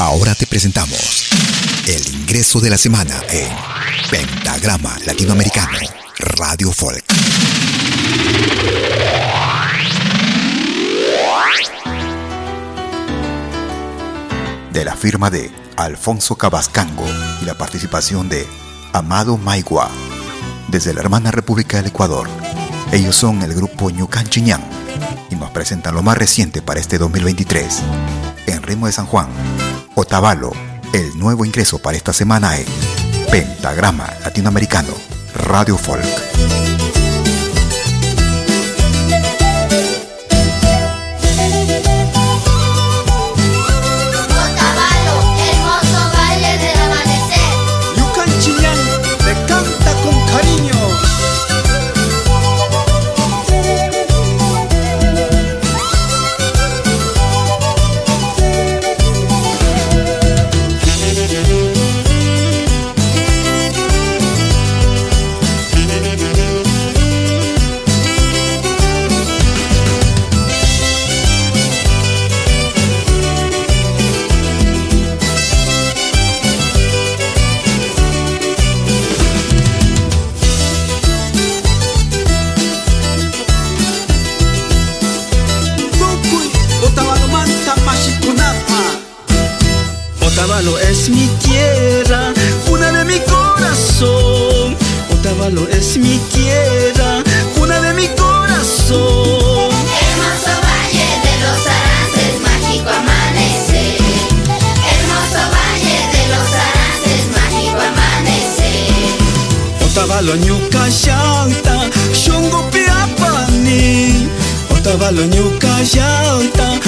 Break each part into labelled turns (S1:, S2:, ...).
S1: Ahora te presentamos el ingreso de la semana en Pentagrama Latinoamericano Radio Folk. De la firma de Alfonso Cabascango y la participación de Amado Maigua desde la hermana República del Ecuador. Ellos son el grupo Ñucan Chiñán y nos presentan lo más reciente para este 2023 en ritmo de San Juan, Otavalo, el nuevo ingreso para esta semana en Pentagrama Latinoamericano, Radio Folk.
S2: Otavalo es mi tierra, cuna de mi corazón. Otavalo es mi tierra, cuna de mi corazón.
S3: Hermoso valle de los araces, mágico amanecer. Hermoso valle de los araces, mágico amanecer.
S2: Otavalo ñuca llanta, shungo piapani. Otavalo ñuca llanta,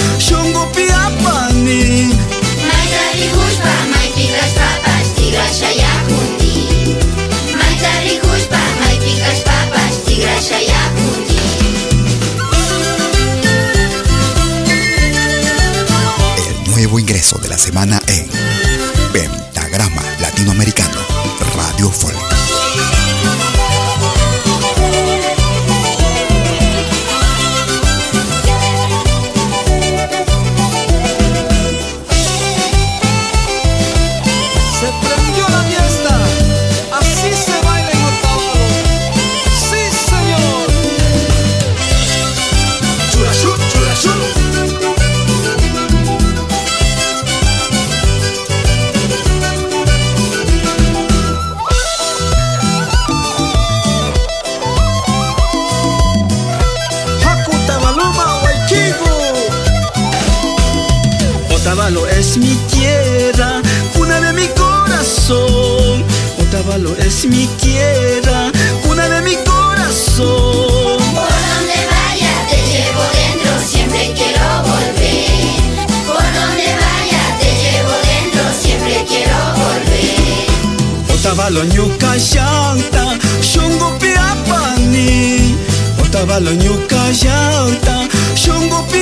S1: semana en
S2: es mi tierra, cuna de mi corazón. Otavalo es mi tierra, cuna de mi corazón.
S3: Por donde vaya te llevo dentro, siempre quiero volver. Por donde vaya te llevo dentro, siempre quiero volver.
S2: Otavalo ñuca llanta, shongo piapani. Otavalo ñuca llanta, shongo piapani.